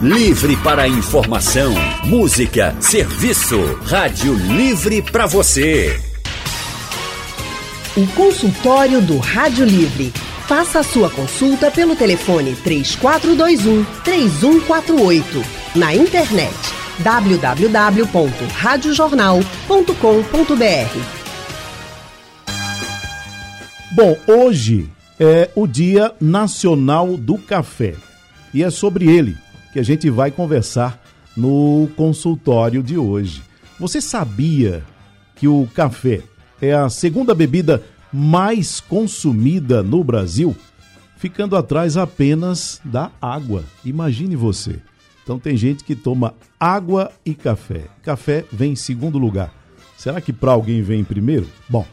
Livre para informação, música, serviço. Rádio Livre para você. O consultório do Rádio Livre. Faça a sua consulta pelo telefone 3421 3148. Na internet www.radiojornal.com.br. Bom, hoje é o Dia Nacional do Café e é sobre ele que a gente vai conversar no consultório de hoje. Você sabia que o café é a segunda bebida mais consumida no Brasil, ficando atrás apenas da água? Imagine você. Então tem gente que toma água e café. Café vem em segundo lugar. Será que para alguém vem em primeiro? Bom,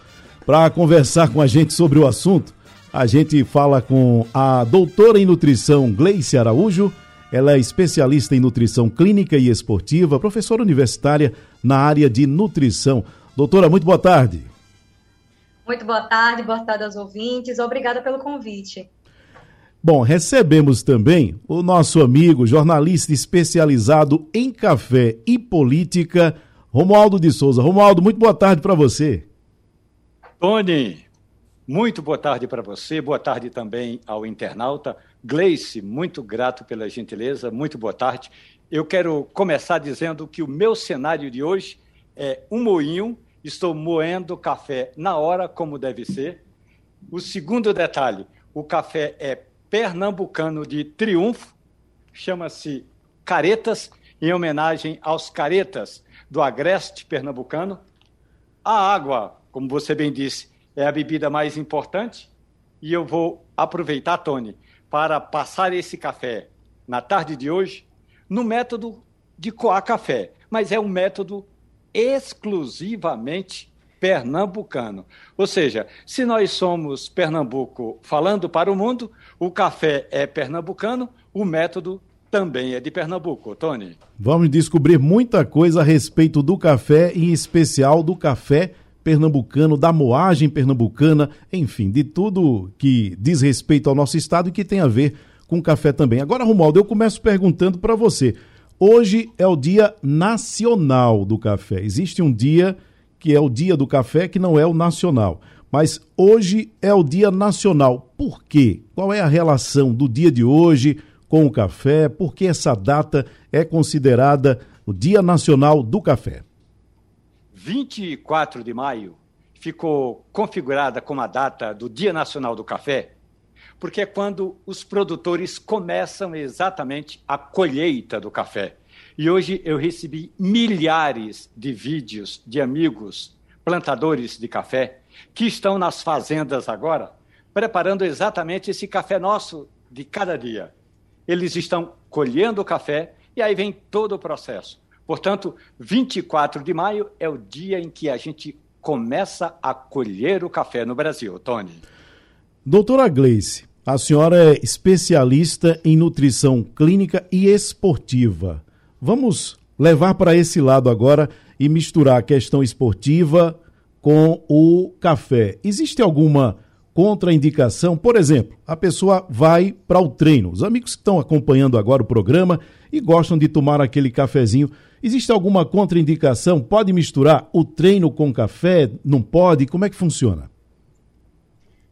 para conversar com a gente sobre o assunto, a gente fala com a doutora em nutrição Gleice Araújo ela é especialista em nutrição clínica e esportiva, professora universitária na área de nutrição. Doutora, muito boa tarde. Muito boa tarde, boa tarde aos ouvintes. Obrigada pelo convite. Bom, recebemos também o nosso amigo, jornalista especializado em café e política, Romualdo de Souza. Romualdo, muito boa tarde para você. Tony, muito boa tarde para você, boa tarde também ao internauta. Gleice, muito grato pela gentileza, muito boa tarde. Eu quero começar dizendo que o meu cenário de hoje é um moinho, estou moendo café na hora, como deve ser. O segundo detalhe, o café é pernambucano de triunfo, chama-se Caretas, em homenagem aos caretas do agreste pernambucano. A água, como você bem disse, é a bebida mais importante, e eu vou aproveitar, Tony, para passar esse café na tarde de hoje no método de coar café, mas é um método exclusivamente pernambucano. Ou seja, se nós somos Pernambuco falando para o mundo, o café é pernambucano, o método também é de Pernambuco, Tony. Vamos descobrir muita coisa a respeito do café, em especial do café pernambucano, da moagem pernambucana, enfim, de tudo que diz respeito ao nosso estado e que tem a ver com café também. Agora, Romualdo, eu começo perguntando para você. Hoje é o Dia Nacional do Café. Existe um dia que é o Dia do Café, que não é o nacional. Mas hoje é o Dia Nacional. Por quê? Qual é a relação do dia de hoje com o café? Por que essa data é considerada o Dia Nacional do Café? 24 de maio ficou configurada como a data do Dia Nacional do Café, porque é quando os produtores começam exatamente a colheita do café. E hoje eu recebi milhares de vídeos de amigos plantadores de café que estão nas fazendas agora, preparando exatamente esse café nosso de cada dia. Eles estão colhendo o café e aí vem todo o processo Portanto, 24 de maio é o dia em que a gente começa a colher o café no Brasil, Tony. Doutora Gleice, a senhora é especialista em nutrição clínica e esportiva. Vamos levar para esse lado agora e misturar a questão esportiva com o café. Existe alguma contraindicação? Por exemplo, a pessoa vai para o treino. Os amigos que estão acompanhando agora o programa e gostam de tomar aquele cafezinho Existe alguma contraindicação? Pode misturar o treino com café? Não pode? Como é que funciona?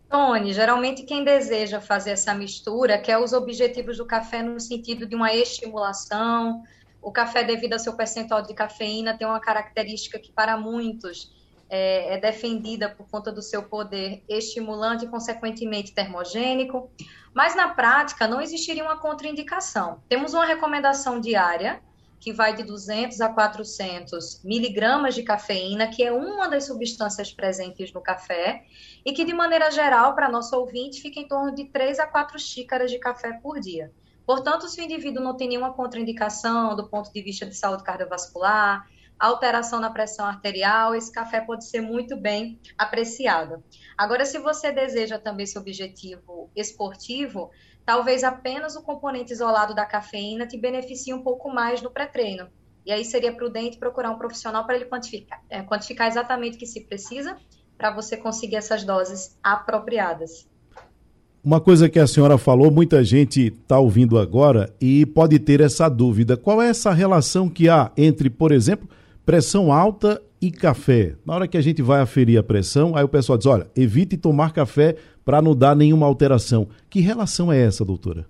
Tony, geralmente quem deseja fazer essa mistura quer os objetivos do café no sentido de uma estimulação. O café, devido ao seu percentual de cafeína, tem uma característica que, para muitos, é, é defendida por conta do seu poder estimulante e, consequentemente, termogênico. Mas, na prática, não existiria uma contraindicação. Temos uma recomendação diária que vai de 200 a 400 miligramas de cafeína, que é uma das substâncias presentes no café, e que, de maneira geral, para nosso ouvinte, fica em torno de 3 a 4 xícaras de café por dia. Portanto, se o indivíduo não tem nenhuma contraindicação do ponto de vista de saúde cardiovascular, alteração na pressão arterial, esse café pode ser muito bem apreciado. Agora, se você deseja também esse objetivo esportivo, talvez apenas o componente isolado da cafeína te beneficie um pouco mais no pré-treino. E aí seria prudente procurar um profissional para ele quantificar, é, quantificar exatamente o que se precisa para você conseguir essas doses apropriadas. uma coisa que a senhora falou, muita gente está ouvindo agora e pode ter essa dúvida. Qual é essa relação que há entre, por exemplo, pressão alta e café? Na hora que a gente vai aferir a pressão, aí o pessoal diz: olha, evite tomar café para não dar nenhuma alteração. Que relação é essa, doutora?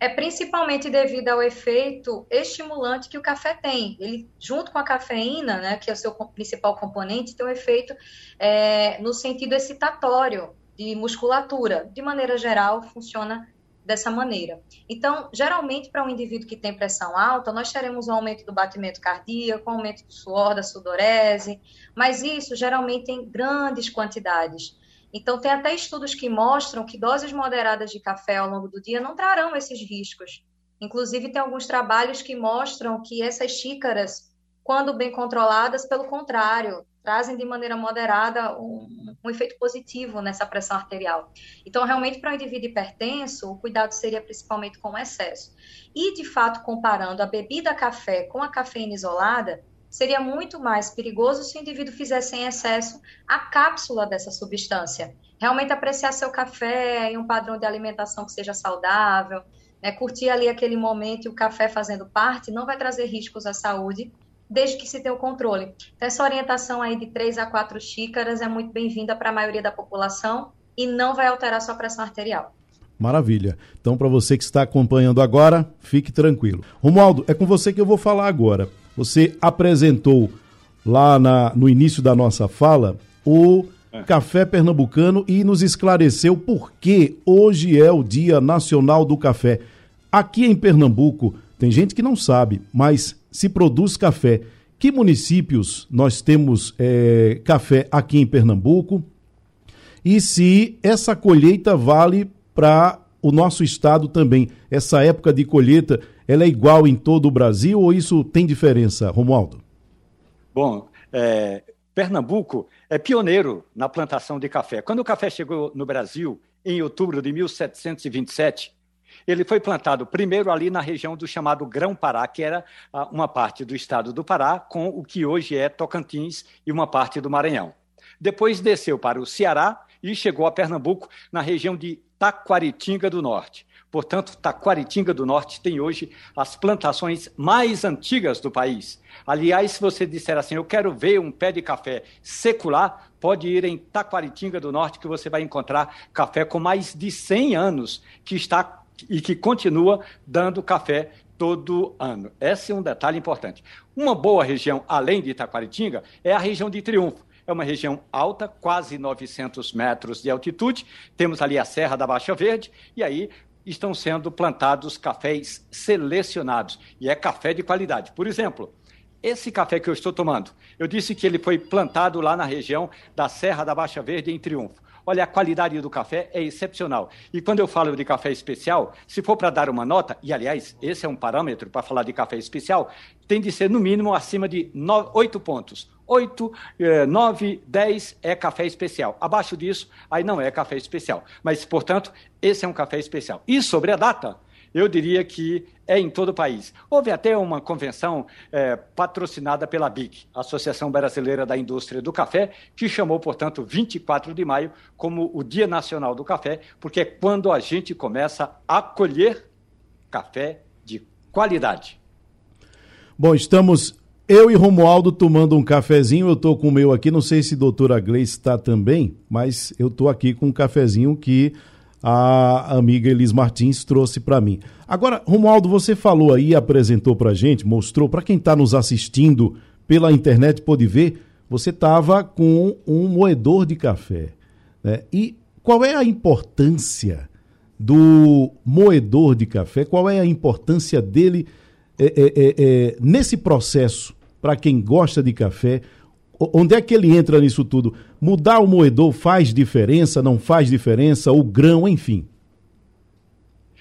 É principalmente devido ao efeito estimulante que o café tem. Ele, junto com a cafeína, né, que é o seu principal componente, tem um efeito é, no sentido excitatório de musculatura. De maneira geral, funciona dessa maneira. Então, geralmente, para um indivíduo que tem pressão alta, nós teremos um aumento do batimento cardíaco, um aumento do suor, da sudorese, mas isso geralmente em grandes quantidades. Então, tem até estudos que mostram que doses moderadas de café ao longo do dia não trarão esses riscos. Inclusive, tem alguns trabalhos que mostram que essas xícaras, quando bem controladas, pelo contrário, trazem de maneira moderada um, um efeito positivo nessa pressão arterial. Então, realmente, para o indivíduo hipertenso, o cuidado seria principalmente com o excesso. E, de fato, comparando a bebida café com a cafeína isolada, seria muito mais perigoso se o indivíduo fizesse em excesso a cápsula dessa substância. Realmente apreciar seu café em um padrão de alimentação que seja saudável, né, curtir ali aquele momento e o café fazendo parte, não vai trazer riscos à saúde, desde que se tenha o controle. Então, essa orientação aí de 3 a 4 xícaras é muito bem-vinda para a maioria da população e não vai alterar sua pressão arterial. Maravilha. Então, para você que está acompanhando agora, fique tranquilo. Romualdo, é com você que eu vou falar agora. Você apresentou lá na, no início da nossa fala o é. café pernambucano e nos esclareceu por que hoje é o Dia Nacional do Café. Aqui em Pernambuco, tem gente que não sabe, mas se produz café. Que municípios nós temos é, café aqui em Pernambuco? E se essa colheita vale para o nosso estado também? Essa época de colheita ela é igual em todo o Brasil ou isso tem diferença, Romualdo? Bom, é, Pernambuco é pioneiro na plantação de café. Quando o café chegou no Brasil, em outubro de 1727, ele foi plantado primeiro ali na região do chamado Grão-Pará, que era uma parte do estado do Pará, com o que hoje é Tocantins e uma parte do Maranhão. Depois desceu para o Ceará e chegou a Pernambuco, na região de Taquaritinga do Norte. Portanto, Taquaritinga do Norte tem hoje as plantações mais antigas do país. Aliás, se você disser assim, eu quero ver um pé de café secular, pode ir em Taquaritinga do Norte que você vai encontrar café com mais de 100 anos que está e que continua dando café todo ano. Esse é um detalhe importante. Uma boa região, além de Taquaritinga, é a região de Triunfo. É uma região alta, quase 900 metros de altitude. Temos ali a Serra da Baixa Verde, e aí estão sendo plantados cafés selecionados, e é café de qualidade. Por exemplo, esse café que eu estou tomando, eu disse que ele foi plantado lá na região da Serra da Baixa Verde, em Triunfo. Olha, a qualidade do café é excepcional. E quando eu falo de café especial, se for para dar uma nota, e aliás, esse é um parâmetro para falar de café especial, tem de ser no mínimo acima de 8 pontos. 8, 9, 10 é café especial. Abaixo disso, aí não é café especial. Mas, portanto, esse é um café especial. E sobre a data, eu diria que é em todo o país. Houve até uma convenção é, patrocinada pela BIC, Associação Brasileira da Indústria do Café, que chamou, portanto, 24 de maio como o Dia Nacional do Café, porque é quando a gente começa a colher café de qualidade. Bom, estamos eu e Romualdo tomando um cafezinho, eu tô com o meu aqui, não sei se a doutora Gleice está também, mas eu tô aqui com um cafezinho que a amiga Elis Martins trouxe para mim. Agora, Romualdo, você falou aí, apresentou para gente, mostrou, para quem está nos assistindo pela internet pode ver, você estava com um moedor de café. Né? E qual é a importância do moedor de café? Qual é a importância dele é, é, é, é nesse processo para quem gosta de café? Onde é que ele entra nisso tudo? Mudar o moedor faz diferença, não faz diferença? O grão, enfim.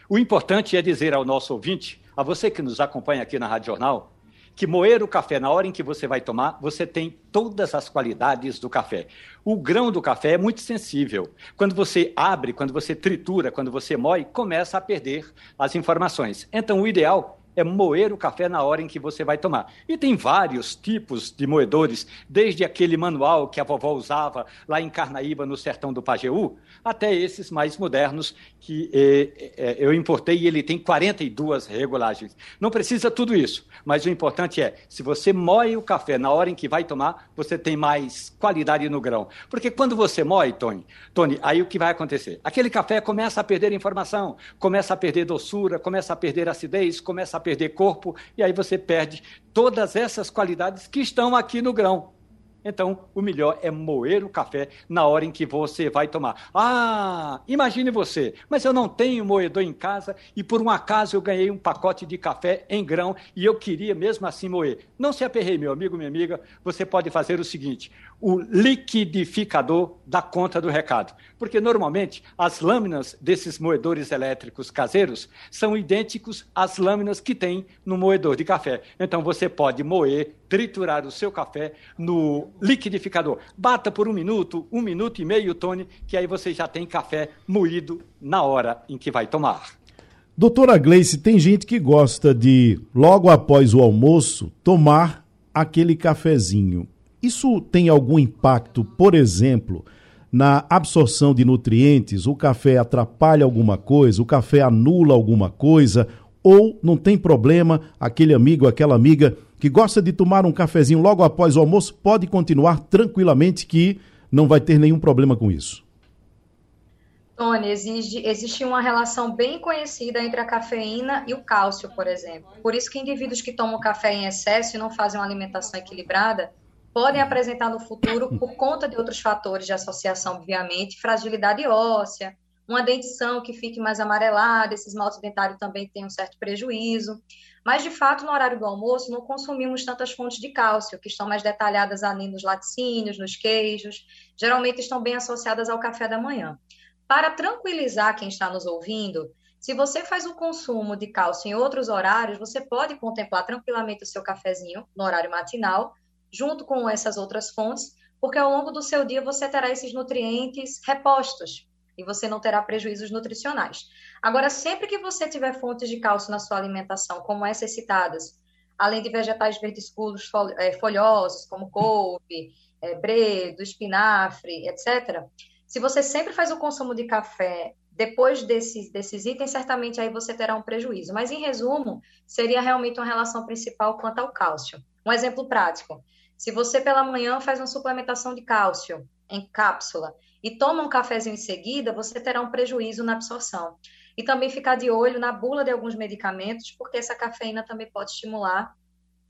O importante é dizer ao nosso ouvinte, a você que nos acompanha aqui na Rádio Jornal, que moer o café na hora em que você vai tomar, você tem todas as qualidades do café. O grão do café é muito sensível. Quando você abre, quando você tritura, quando você moe, começa a perder as informações. Então, o ideal é moer o café na hora em que você vai tomar. E tem vários tipos de moedores, desde aquele manual que a vovó usava lá em Carnaíba, no sertão do Pajeú, até esses mais modernos que eh, eh, eu importei e ele tem 42 regulagens. Não precisa tudo isso, mas o importante é, se você moe o café na hora em que vai tomar, você tem mais qualidade no grão. Porque quando você moe, Tony, Tony, aí o que vai acontecer? Aquele café começa a perder informação, começa a perder doçura, começa a perder acidez, começa a perder corpo, e aí você perde todas essas qualidades que estão aqui no grão. Então, o melhor é moer o café na hora em que você vai tomar. Ah, imagine você, mas eu não tenho moedor em casa e por um acaso eu ganhei um pacote de café em grão e eu queria mesmo assim moer. Não se aperrei, meu amigo, minha amiga, você pode fazer o seguinte: o liquidificador dá conta do recado. Porque normalmente as lâminas desses moedores elétricos caseiros são idênticos às lâminas que tem no moedor de café. Então você pode moer, triturar o seu café no liquidificador. Bata por um minuto, um minuto e meio, Tony, que aí você já tem café moído na hora em que vai tomar. Doutora Gleice, tem gente que gosta de, logo após o almoço, tomar aquele cafezinho. Isso tem algum impacto, por exemplo, na absorção de nutrientes? O café atrapalha alguma coisa? O café anula alguma coisa? Ou não tem problema, aquele amigo, aquela amiga que gosta de tomar um cafezinho logo após o almoço pode continuar tranquilamente que não vai ter nenhum problema com isso? Tony, exige, existe uma relação bem conhecida entre a cafeína e o cálcio, por exemplo. Por isso que indivíduos que tomam café em excesso e não fazem uma alimentação equilibrada podem apresentar no futuro, por conta de outros fatores de associação, obviamente, fragilidade óssea, uma dentição que fique mais amarelada, esse esmalte dentário também tem um certo prejuízo. Mas, de fato, no horário do almoço, não consumimos tantas fontes de cálcio, que estão mais detalhadas ali nos laticínios, nos queijos, geralmente estão bem associadas ao café da manhã. Para tranquilizar quem está nos ouvindo, se você faz o consumo de cálcio em outros horários, você pode contemplar tranquilamente o seu cafezinho no horário matinal, junto com essas outras fontes, porque ao longo do seu dia você terá esses nutrientes repostos e você não terá prejuízos nutricionais. Agora, sempre que você tiver fontes de cálcio na sua alimentação, como essas citadas, além de vegetais verdes escuros é, folhosos, como couve, é, bredo, espinafre, etc., se você sempre faz o consumo de café depois desses, desses itens, certamente aí você terá um prejuízo. Mas, em resumo, seria realmente uma relação principal quanto ao cálcio. Um exemplo prático. Se você pela manhã faz uma suplementação de cálcio em cápsula e toma um cafezinho em seguida, você terá um prejuízo na absorção. E também ficar de olho na bula de alguns medicamentos, porque essa cafeína também pode estimular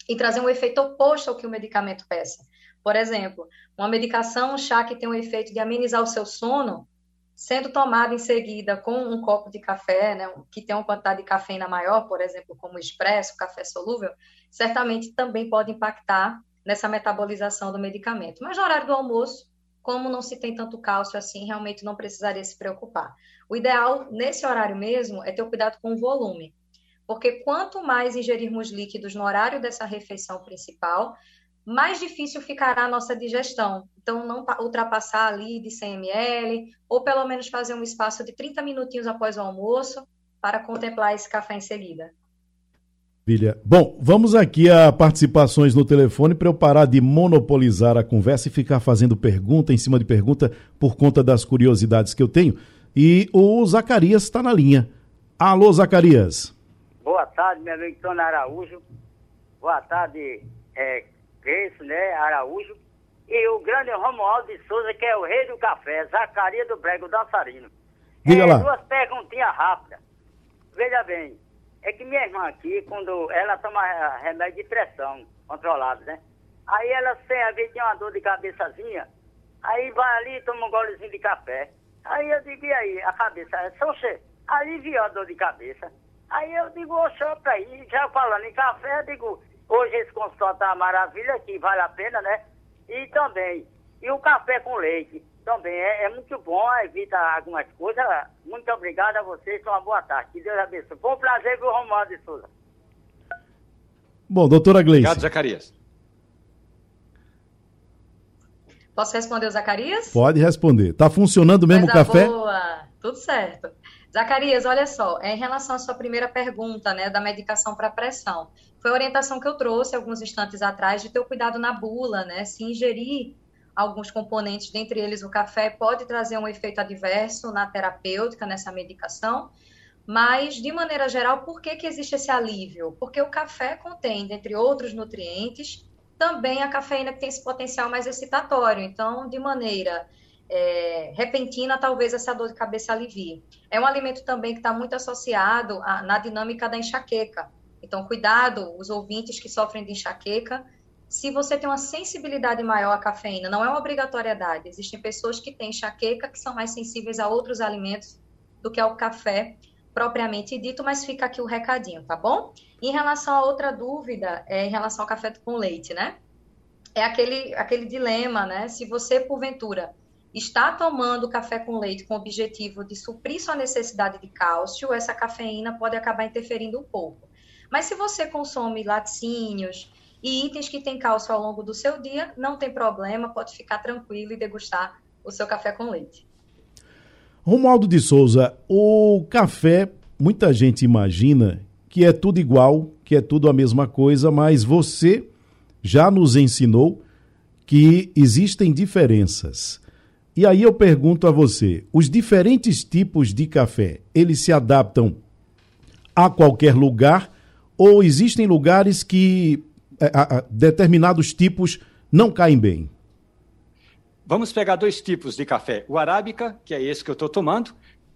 e trazer um efeito oposto ao que o medicamento peça. Por exemplo, uma medicação, um chá que tem o efeito de amenizar o seu sono, sendo tomado em seguida com um copo de café, né, que tem uma quantidade de cafeína maior, por exemplo, como o expresso, café solúvel, certamente também pode impactar nessa metabolização do medicamento. Mas no horário do almoço, como não se tem tanto cálcio assim, realmente não precisaria se preocupar. O ideal nesse horário mesmo é ter cuidado com o volume, porque quanto mais ingerirmos líquidos no horário dessa refeição principal, mais difícil ficará a nossa digestão. Então, não ultrapassar ali de 100 ml, ou pelo menos fazer um espaço de 30 minutinhos após o almoço para contemplar esse café em seguida. Maravilha. Bom, vamos aqui a participações no telefone para eu parar de monopolizar a conversa e ficar fazendo pergunta em cima de pergunta por conta das curiosidades que eu tenho. E o Zacarias está na linha. Alô, Zacarias. Boa tarde, meu amigo Tony Araújo. Boa tarde, é, Cresce, né, Araújo. E o grande Romualdo de Souza, que é o rei do café, Zacarias do Brego Dançarino. Diga é, lá. Duas perguntinhas rápidas. Veja bem, é que minha irmã aqui, quando ela toma remédio de pressão controlado, né? Aí ela, sem a tem uma dor de cabeçazinha, aí vai ali toma um golezinho de café. Aí eu digo, e aí, a cabeça, você aliviou a dor de cabeça. Aí eu digo, senhor, aí, já falando em café, eu digo, hoje esse consultório tá uma maravilha aqui, vale a pena, né? E também, e o café com leite. Também é, é, muito bom, evita algumas coisas. Muito obrigado a vocês, uma boa tarde. Que Deus abençoe. Foi um prazer ver o Romualdo de Souza. Bom, doutora Gleice. Obrigado, Zacarias. Posso responder o Zacarias? Pode responder. Tá funcionando mesmo Coisa o café? Boa, tudo certo. Zacarias, olha só, é em relação à sua primeira pergunta, né, da medicação para pressão. Foi a orientação que eu trouxe alguns instantes atrás de ter o cuidado na bula, né? Se ingerir alguns componentes, dentre eles o café, pode trazer um efeito adverso na terapêutica, nessa medicação. Mas, de maneira geral, por que, que existe esse alívio? Porque o café contém, dentre outros nutrientes, também a cafeína que tem esse potencial mais excitatório. Então, de maneira é, repentina, talvez essa dor de cabeça alivie. É um alimento também que está muito associado a, na dinâmica da enxaqueca. Então, cuidado, os ouvintes que sofrem de enxaqueca, se você tem uma sensibilidade maior à cafeína, não é uma obrigatoriedade. Existem pessoas que têm enxaqueca que são mais sensíveis a outros alimentos do que ao café propriamente dito, mas fica aqui o recadinho, tá bom? Em relação a outra dúvida, é em relação ao café com leite, né? É aquele, aquele dilema, né? Se você, porventura, está tomando café com leite com o objetivo de suprir sua necessidade de cálcio, essa cafeína pode acabar interferindo um pouco. Mas se você consome laticínios e itens que têm cálcio ao longo do seu dia, não tem problema, pode ficar tranquilo e degustar o seu café com leite. Romualdo de Souza, o café, muita gente imagina que é tudo igual, que é tudo a mesma coisa, mas você já nos ensinou que existem diferenças. E aí eu pergunto a você, os diferentes tipos de café, eles se adaptam a qualquer lugar ou existem lugares que a, a, determinados tipos não caem bem? Vamos pegar dois tipos de café. O arábica, que é esse que eu estou tomando,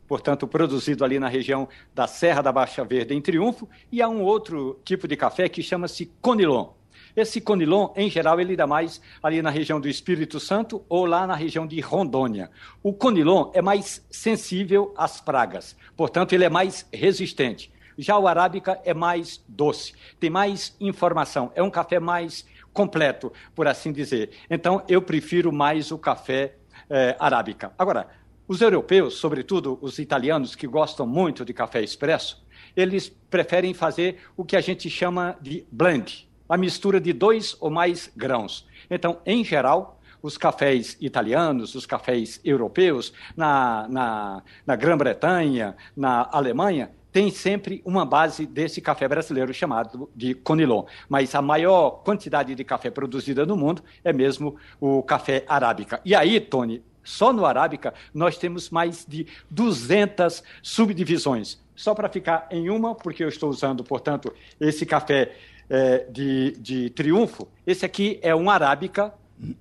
portanto, produzido ali na região da Serra da Baixa Verde, em Triunfo, e há um outro tipo de café que chama-se Conilon. Esse Conilon, em geral, ele dá mais ali na região do Espírito Santo ou lá na região de Rondônia. O Conilon é mais sensível às pragas, portanto, ele é mais resistente. Já o arábica é mais doce, tem mais informação, é um café mais completo, por assim dizer. Então, eu prefiro mais o café é, arábica. Agora, os europeus, sobretudo os italianos que gostam muito de café expresso, eles preferem fazer o que a gente chama de blend, a mistura de dois ou mais grãos. Então, em geral, os cafés italianos, os cafés europeus, na, na, na Grã-Bretanha, na Alemanha, tem sempre uma base desse café brasileiro chamado de Conilon. Mas a maior quantidade de café produzida no mundo é mesmo o café arábica. E aí, Tony, só no arábica nós temos mais de 200 subdivisões. Só para ficar em uma, porque eu estou usando, portanto, esse café é, de, de triunfo, esse aqui é um arábica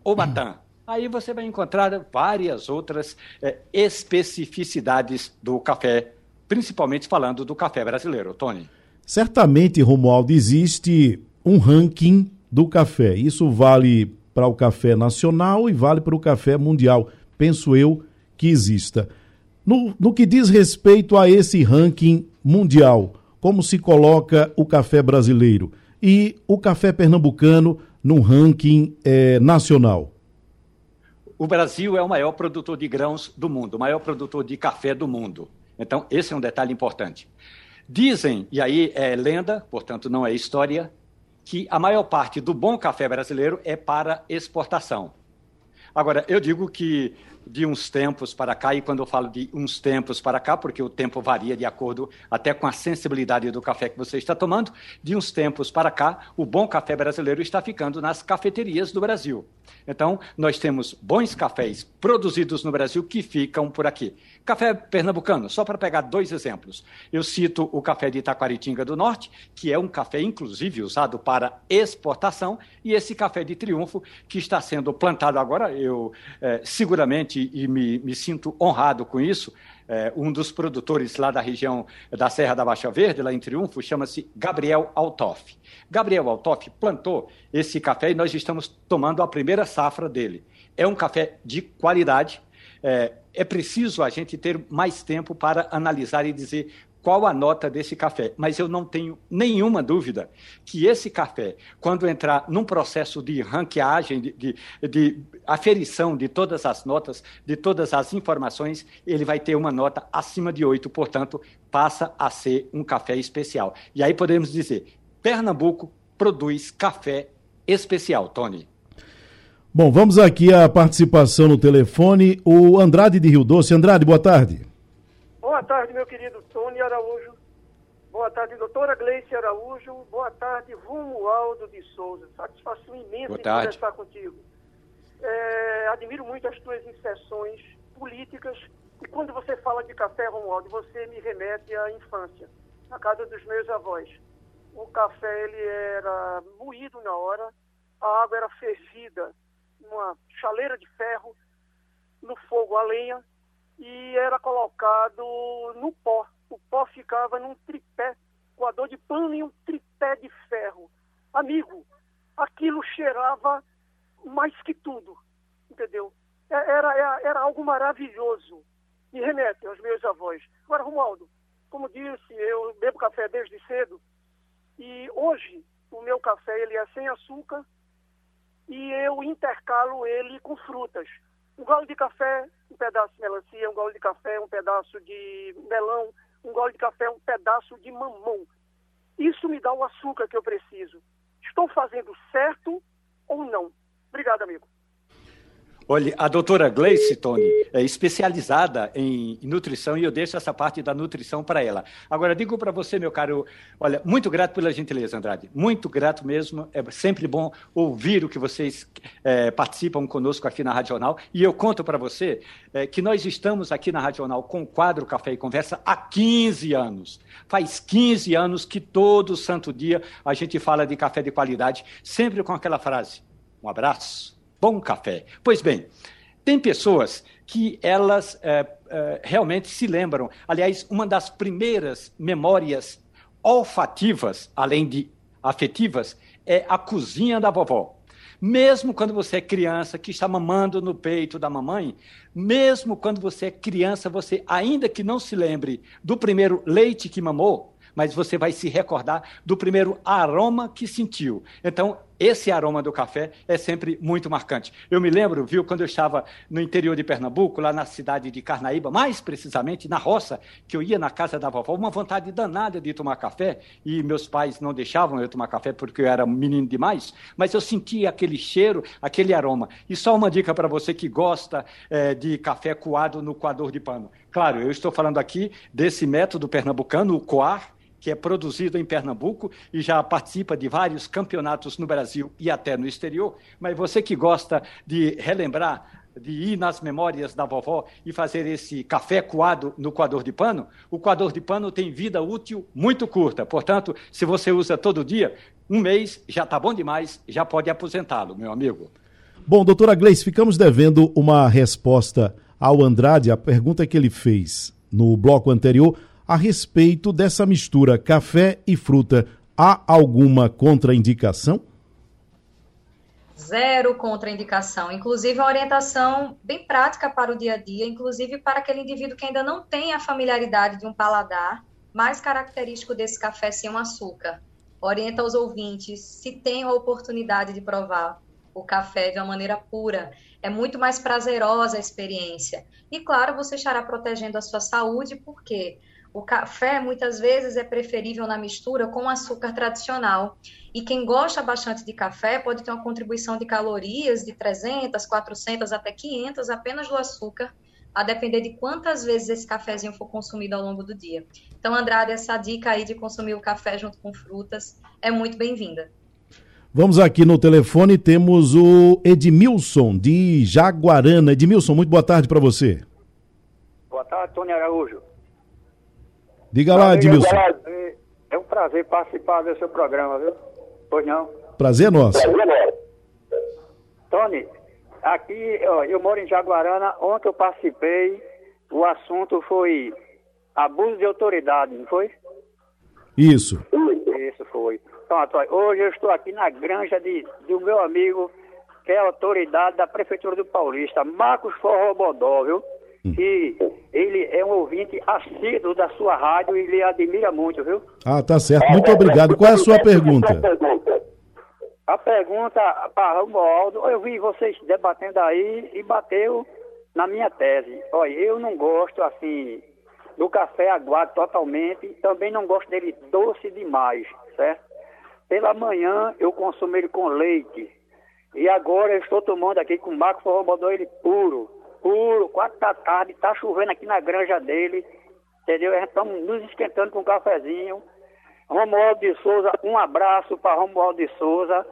ou batã. Aí você vai encontrar várias outras é, especificidades do café principalmente falando do café brasileiro. Tony. Certamente, Romualdo, existe um ranking do café. Isso vale para o café nacional e vale para o café mundial. Penso eu que exista. No, no que diz respeito a esse ranking mundial, como se coloca o café brasileiro e o café pernambucano no ranking eh, nacional? O Brasil é o maior produtor de grãos do mundo, o maior produtor de café do mundo. Então, esse é um detalhe importante. Dizem, e aí é lenda, portanto não é história, que a maior parte do bom café brasileiro é para exportação. Agora, eu digo que de uns tempos para cá, e quando eu falo de uns tempos para cá, porque o tempo varia de acordo até com a sensibilidade do café que você está tomando, de uns tempos para cá, o bom café brasileiro está ficando nas cafeterias do Brasil. Então, nós temos bons cafés produzidos no Brasil que ficam por aqui. Café pernambucano, só para pegar dois exemplos. Eu cito o café de Itaquaritinga do Norte, que é um café, inclusive, usado para exportação, e esse café de Triunfo, que está sendo plantado agora, eu é, seguramente, e me, me sinto honrado com isso, é, um dos produtores lá da região da Serra da Baixa Verde, lá em Triunfo, chama-se Gabriel Altoff. Gabriel Altoff plantou esse café e nós estamos tomando a primeira safra dele. É um café de qualidade. É, é preciso a gente ter mais tempo para analisar e dizer qual a nota desse café, mas eu não tenho nenhuma dúvida que esse café, quando entrar num processo de ranqueagem, de, de, de, aferição de todas as notas, de todas as informações, ele vai ter uma nota acima de 8, portanto, passa a ser um café especial. E aí podemos dizer, Pernambuco produz café especial, Tony. Bom, vamos aqui à participação no telefone, o Andrade de Rio Doce. Andrade, boa tarde. Boa tarde, meu querido Tony Araújo. Boa tarde, doutora Gleice Araújo. Boa tarde, Romualdo de Souza. Satisfação imensa em conversar contigo. É, admiro muito as tuas inserções políticas. E quando você fala de café, Romualdo, você me remete à infância, na casa dos meus avós. O café ele era moído na hora, a água era fervida numa chaleira de ferro, no fogo a lenha, e era colocado no pó o pó ficava num tripé, coador de pano e um tripé de ferro. Amigo, aquilo cheirava mais que tudo, entendeu? É, era, era, era algo maravilhoso. Me remete aos meus avós. Agora, Romualdo, como disse, eu bebo café desde cedo e hoje o meu café ele é sem açúcar e eu intercalo ele com frutas. Um gole de café, um pedaço de melancia, um gole de café, um pedaço de melão, um gole de café, um pedaço de mamão. Isso me dá o açúcar que eu preciso. Estou fazendo certo ou não? Obrigado, amigo. Olha, a doutora Gleice, Tony, é especializada em nutrição e eu deixo essa parte da nutrição para ela. Agora, digo para você, meu caro, olha, muito grato pela gentileza, Andrade. Muito grato mesmo. É sempre bom ouvir o que vocês é, participam conosco aqui na Radional. E eu conto para você é, que nós estamos aqui na Radional com o quadro Café e Conversa há 15 anos. Faz 15 anos que todo santo dia a gente fala de café de qualidade, sempre com aquela frase: um abraço bom café. Pois bem, tem pessoas que elas é, é, realmente se lembram. Aliás, uma das primeiras memórias olfativas, além de afetivas, é a cozinha da vovó. Mesmo quando você é criança, que está mamando no peito da mamãe, mesmo quando você é criança, você, ainda que não se lembre do primeiro leite que mamou, mas você vai se recordar do primeiro aroma que sentiu. Então, esse aroma do café é sempre muito marcante. Eu me lembro, viu, quando eu estava no interior de Pernambuco, lá na cidade de Carnaíba, mais precisamente na roça, que eu ia na casa da vovó, uma vontade danada de tomar café, e meus pais não deixavam eu tomar café porque eu era menino demais, mas eu sentia aquele cheiro, aquele aroma. E só uma dica para você que gosta é, de café coado no coador de pano. Claro, eu estou falando aqui desse método pernambucano, o coar, que é produzido em Pernambuco e já participa de vários campeonatos no Brasil e até no exterior. Mas você que gosta de relembrar de ir nas memórias da vovó e fazer esse café coado no coador de pano, o coador de pano tem vida útil muito curta. Portanto, se você usa todo dia, um mês já está bom demais, já pode aposentá-lo, meu amigo. Bom, doutora Gleice, ficamos devendo uma resposta ao Andrade, a pergunta que ele fez no bloco anterior a respeito dessa mistura café e fruta. Há alguma contraindicação? Zero contraindicação. Inclusive, uma orientação bem prática para o dia a dia, inclusive para aquele indivíduo que ainda não tem a familiaridade de um paladar mais característico desse café sem um açúcar. Orienta os ouvintes, se tem a oportunidade de provar o café de uma maneira pura. É muito mais prazerosa a experiência. E, claro, você estará protegendo a sua saúde, porque o café muitas vezes é preferível na mistura com açúcar tradicional. E quem gosta bastante de café pode ter uma contribuição de calorias de 300, 400 até 500 apenas do açúcar, a depender de quantas vezes esse cafezinho for consumido ao longo do dia. Então, Andrade, essa dica aí de consumir o café junto com frutas é muito bem-vinda. Vamos aqui no telefone, temos o Edmilson de Jaguarana. Edmilson, muito boa tarde para você. Boa tarde, Tony Araújo. Diga lá, Edmilson. É um prazer participar do seu programa, viu? Pois não? Prazer nosso. Tony, aqui ó, eu moro em Jaguarana, ontem eu participei, o assunto foi abuso de autoridade, não foi? Isso. Isso foi. Pronto, hoje eu estou aqui na granja de, do meu amigo, que é autoridade da Prefeitura do Paulista, Marcos Forrobodó, viu? Que ele é um ouvinte assíduo da sua rádio e lhe admira muito, viu? Ah, tá certo. Muito obrigado. Qual é a sua pergunta? A pergunta para o Romualdo, eu vi vocês debatendo aí e bateu na minha tese. Olha, eu não gosto assim do café aguado totalmente, também não gosto dele doce demais, certo? Pela manhã eu consumo ele com leite. E agora eu estou tomando aqui com o Marco ele puro puro, quatro da tarde, tá chovendo aqui na granja dele. entendeu? Estamos nos esquentando com um cafezinho. Romualdo de Souza, um abraço para Romualdo de Souza.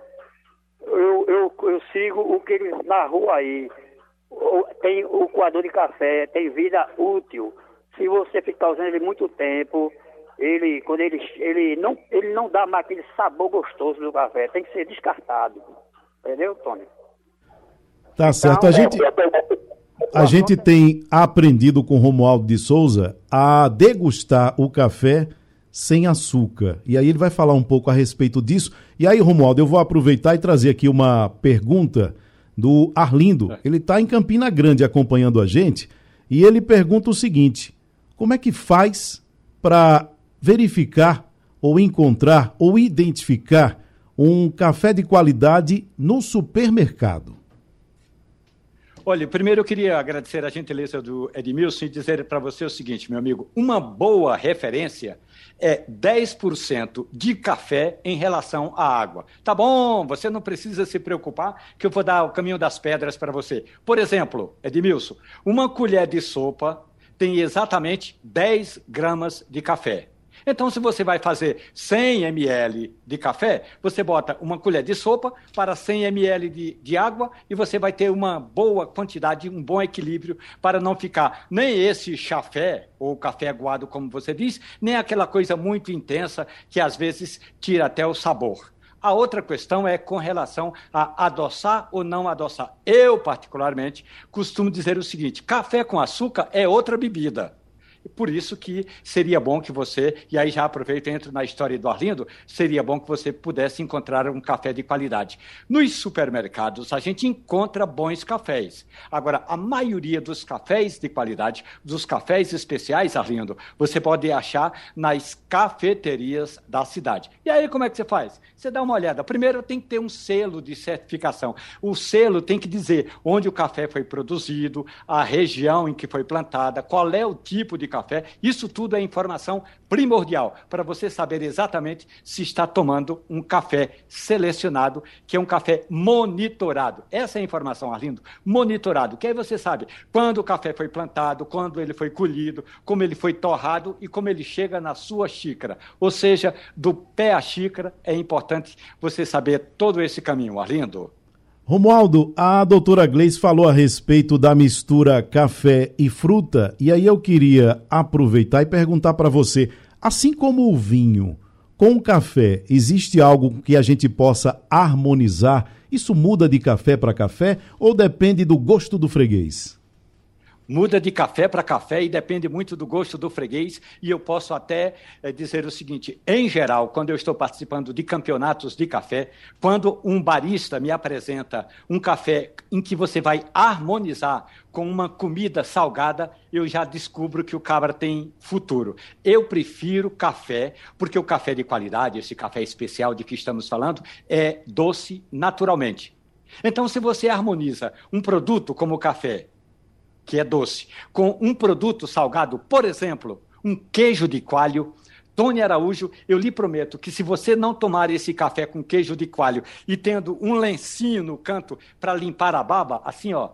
Eu, eu, eu sigo o que ele na rua aí. Tem o coador de café, tem vida útil. Se você ficar usando ele muito tempo, ele, quando ele, ele, não, ele não dá mais aquele sabor gostoso do café, tem que ser descartado. Entendeu, Tony? Tá então, certo. A é, gente, a gente tem aprendido com Romualdo de Souza a degustar o café sem açúcar. E aí ele vai falar um pouco a respeito disso. E aí, Romualdo, eu vou aproveitar e trazer aqui uma pergunta do Arlindo. Ele está em Campina Grande acompanhando a gente e ele pergunta o seguinte: como é que faz para verificar ou encontrar ou identificar um café de qualidade no supermercado? Olha, primeiro eu queria agradecer a gentileza do Edmilson e dizer para você o seguinte, meu amigo: uma boa referência é 10% de café em relação à água. Tá bom, você não precisa se preocupar que eu vou dar o caminho das pedras para você. Por exemplo, Edmilson, uma colher de sopa tem exatamente 10 gramas de café. Então, se você vai fazer 100 ml de café, você bota uma colher de sopa para 100 ml de, de água e você vai ter uma boa quantidade, um bom equilíbrio para não ficar nem esse chafé ou café aguado, como você diz, nem aquela coisa muito intensa que às vezes tira até o sabor. A outra questão é com relação a adoçar ou não adoçar. Eu, particularmente, costumo dizer o seguinte: café com açúcar é outra bebida. Por isso que seria bom que você, e aí já aproveito e entro na história do Arlindo, seria bom que você pudesse encontrar um café de qualidade. Nos supermercados, a gente encontra bons cafés. Agora, a maioria dos cafés de qualidade, dos cafés especiais, Arlindo, você pode achar nas cafeterias da cidade. E aí, como é que você faz? Você dá uma olhada. Primeiro, tem que ter um selo de certificação. O selo tem que dizer onde o café foi produzido, a região em que foi plantada, qual é o tipo de café. Isso tudo é informação primordial para você saber exatamente se está tomando um café selecionado, que é um café monitorado. Essa é a informação, Arlindo, monitorado, que aí você sabe quando o café foi plantado, quando ele foi colhido, como ele foi torrado e como ele chega na sua xícara. Ou seja, do pé à xícara é importante você saber todo esse caminho, Arlindo. Romualdo, a doutora Gleice falou a respeito da mistura café e fruta, e aí eu queria aproveitar e perguntar para você, assim como o vinho, com o café, existe algo que a gente possa harmonizar? Isso muda de café para café ou depende do gosto do freguês? Muda de café para café e depende muito do gosto do freguês. E eu posso até é, dizer o seguinte: em geral, quando eu estou participando de campeonatos de café, quando um barista me apresenta um café em que você vai harmonizar com uma comida salgada, eu já descubro que o cabra tem futuro. Eu prefiro café, porque o café de qualidade, esse café especial de que estamos falando, é doce naturalmente. Então, se você harmoniza um produto como o café que é doce, com um produto salgado, por exemplo, um queijo de coalho, Tony Araújo, eu lhe prometo que se você não tomar esse café com queijo de coalho e tendo um lencinho no canto para limpar a baba, assim, ó,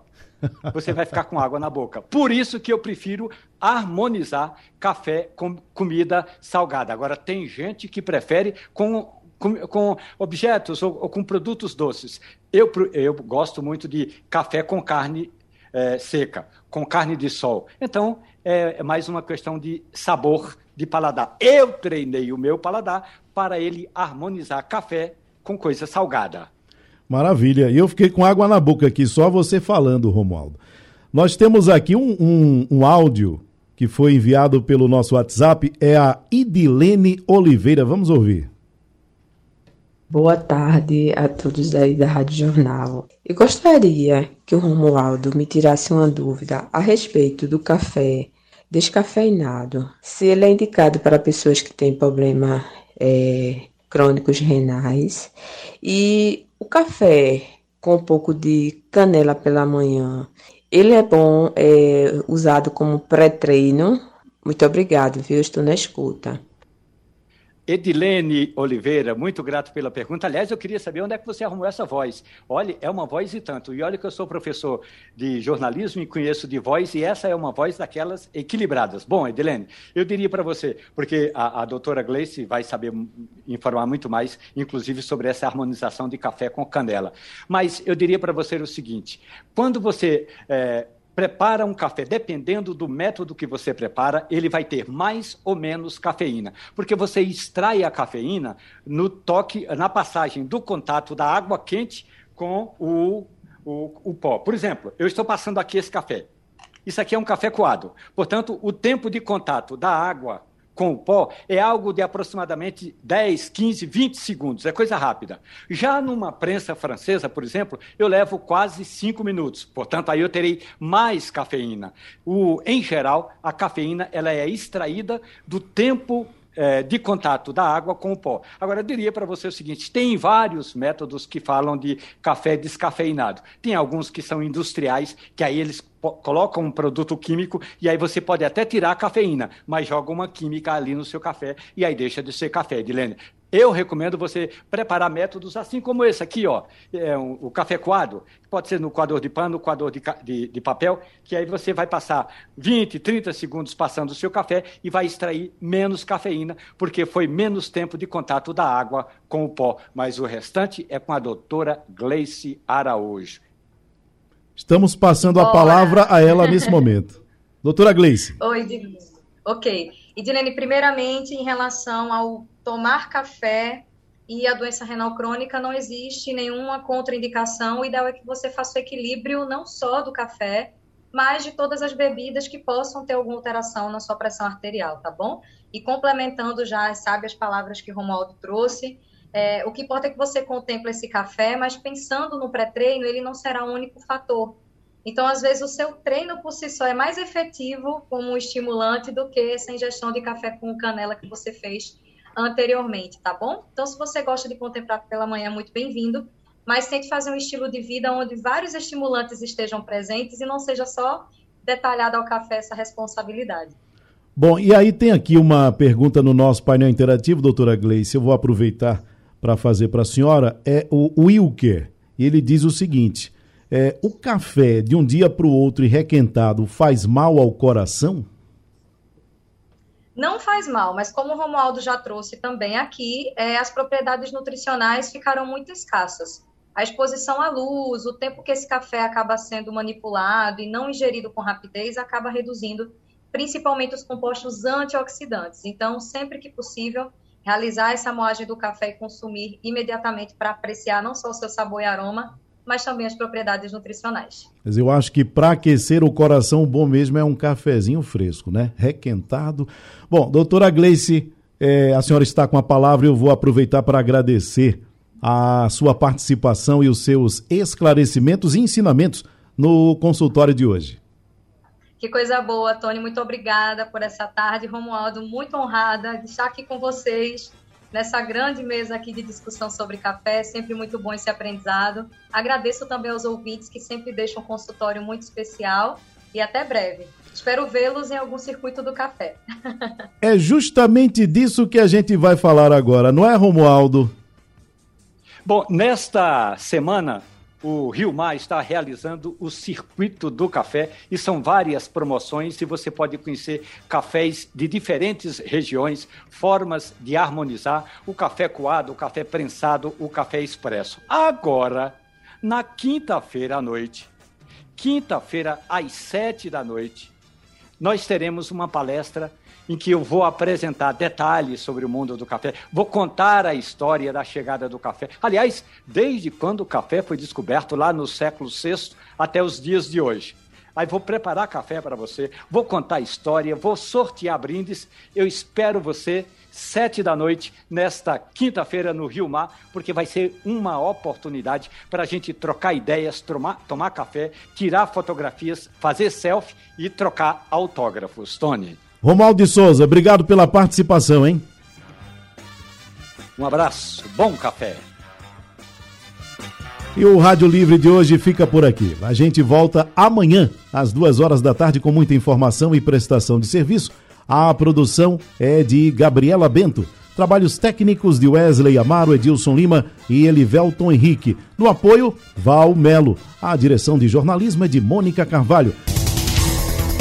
você vai ficar com água na boca. Por isso que eu prefiro harmonizar café com comida salgada. Agora, tem gente que prefere com com, com, objetos ou, ou, com produtos doces. Eu, eu gosto muito de café com carne é, seca, com carne de sol. Então, é, é mais uma questão de sabor de paladar. Eu treinei o meu paladar para ele harmonizar café com coisa salgada. Maravilha. E eu fiquei com água na boca aqui, só você falando, Romualdo. Nós temos aqui um, um, um áudio que foi enviado pelo nosso WhatsApp, é a Idilene Oliveira. Vamos ouvir. Boa tarde a todos aí da Rádio Jornal. Eu gostaria que o Romualdo me tirasse uma dúvida a respeito do café descafeinado. Se ele é indicado para pessoas que têm problema é, crônicos renais e o café com um pouco de canela pela manhã, ele é bom é, usado como pré-treino? Muito obrigado, viu? Estou na escuta. Edilene Oliveira, muito grato pela pergunta. Aliás, eu queria saber onde é que você arrumou essa voz. Olha, é uma voz e tanto. E olha que eu sou professor de jornalismo e conheço de voz, e essa é uma voz daquelas equilibradas. Bom, Edilene, eu diria para você, porque a, a doutora Gleice vai saber informar muito mais, inclusive sobre essa harmonização de café com canela. Mas eu diria para você o seguinte: quando você. É, prepara um café, dependendo do método que você prepara, ele vai ter mais ou menos cafeína, porque você extrai a cafeína no toque, na passagem do contato da água quente com o, o, o pó. Por exemplo, eu estou passando aqui esse café. Isso aqui é um café coado. Portanto, o tempo de contato da água com o pó é algo de aproximadamente 10, 15, 20 segundos, é coisa rápida. Já numa prensa francesa, por exemplo, eu levo quase 5 minutos, portanto, aí eu terei mais cafeína. O, em geral, a cafeína ela é extraída do tempo é, de contato da água com o pó. Agora, eu diria para você o seguinte: tem vários métodos que falam de café descafeinado. Tem alguns que são industriais, que aí eles colocam um produto químico e aí você pode até tirar a cafeína, mas joga uma química ali no seu café e aí deixa de ser café, Edilene. Eu recomendo você preparar métodos assim como esse aqui, ó, é um, o café coado, pode ser no coador de pano, no coador de, de, de, papel, que aí você vai passar 20, 30 segundos passando o seu café e vai extrair menos cafeína, porque foi menos tempo de contato da água com o pó. Mas o restante é com a doutora Gleice Araújo. Estamos passando a palavra a ela nesse momento. Doutora Gleice. Oi, Dilene. Ok. E, Dilene, primeiramente, em relação ao tomar café e a doença renal crônica, não existe nenhuma contraindicação. O ideal é que você faça o equilíbrio não só do café, mas de todas as bebidas que possam ter alguma alteração na sua pressão arterial, tá bom? E complementando já as sábias palavras que Romualdo trouxe, é, o que importa é que você contemple esse café, mas pensando no pré-treino, ele não será o único fator. Então, às vezes, o seu treino por si só é mais efetivo como um estimulante do que essa ingestão de café com canela que você fez anteriormente, tá bom? Então, se você gosta de contemplar pela manhã, muito bem-vindo, mas tente fazer um estilo de vida onde vários estimulantes estejam presentes e não seja só detalhado ao café essa responsabilidade. Bom, e aí tem aqui uma pergunta no nosso painel interativo, doutora Gleice, eu vou aproveitar para fazer para a senhora é o Wilker. Ele diz o seguinte: é, o café de um dia para o outro e requentado faz mal ao coração? Não faz mal, mas como o Romualdo já trouxe também aqui, é, as propriedades nutricionais ficaram muito escassas. A exposição à luz, o tempo que esse café acaba sendo manipulado e não ingerido com rapidez acaba reduzindo principalmente os compostos antioxidantes. Então, sempre que possível, realizar essa moagem do café e consumir imediatamente para apreciar não só o seu sabor e aroma, mas também as propriedades nutricionais. Mas eu acho que para aquecer o coração, o bom mesmo é um cafezinho fresco, né? Requentado. Bom, doutora Gleice, é, a senhora está com a palavra e eu vou aproveitar para agradecer a sua participação e os seus esclarecimentos e ensinamentos no consultório de hoje. Que coisa boa, Tony. Muito obrigada por essa tarde. Romualdo, muito honrada de estar aqui com vocês nessa grande mesa aqui de discussão sobre café. Sempre muito bom esse aprendizado. Agradeço também aos ouvintes que sempre deixam um consultório muito especial e até breve. Espero vê-los em algum circuito do café. é justamente disso que a gente vai falar agora, não é, Romualdo? Bom, nesta semana o Rio Mar está realizando o Circuito do Café e são várias promoções e você pode conhecer cafés de diferentes regiões, formas de harmonizar o café coado, o café prensado, o café expresso. Agora, na quinta-feira à noite, quinta-feira às sete da noite, nós teremos uma palestra em que eu vou apresentar detalhes sobre o mundo do café, vou contar a história da chegada do café. Aliás, desde quando o café foi descoberto lá no século VI até os dias de hoje. Aí vou preparar café para você, vou contar a história, vou sortear brindes. Eu espero você sete da noite nesta quinta-feira no Rio Mar, porque vai ser uma oportunidade para a gente trocar ideias, tomar, tomar café, tirar fotografias, fazer selfie e trocar autógrafos. Tony. Romualdo de Souza, obrigado pela participação, hein? Um abraço, bom café. E o Rádio Livre de hoje fica por aqui. A gente volta amanhã, às duas horas da tarde, com muita informação e prestação de serviço. A produção é de Gabriela Bento Trabalhos técnicos de Wesley Amaro, Edilson Lima e Elivelton Henrique. No apoio, Val Melo. A direção de jornalismo é de Mônica Carvalho.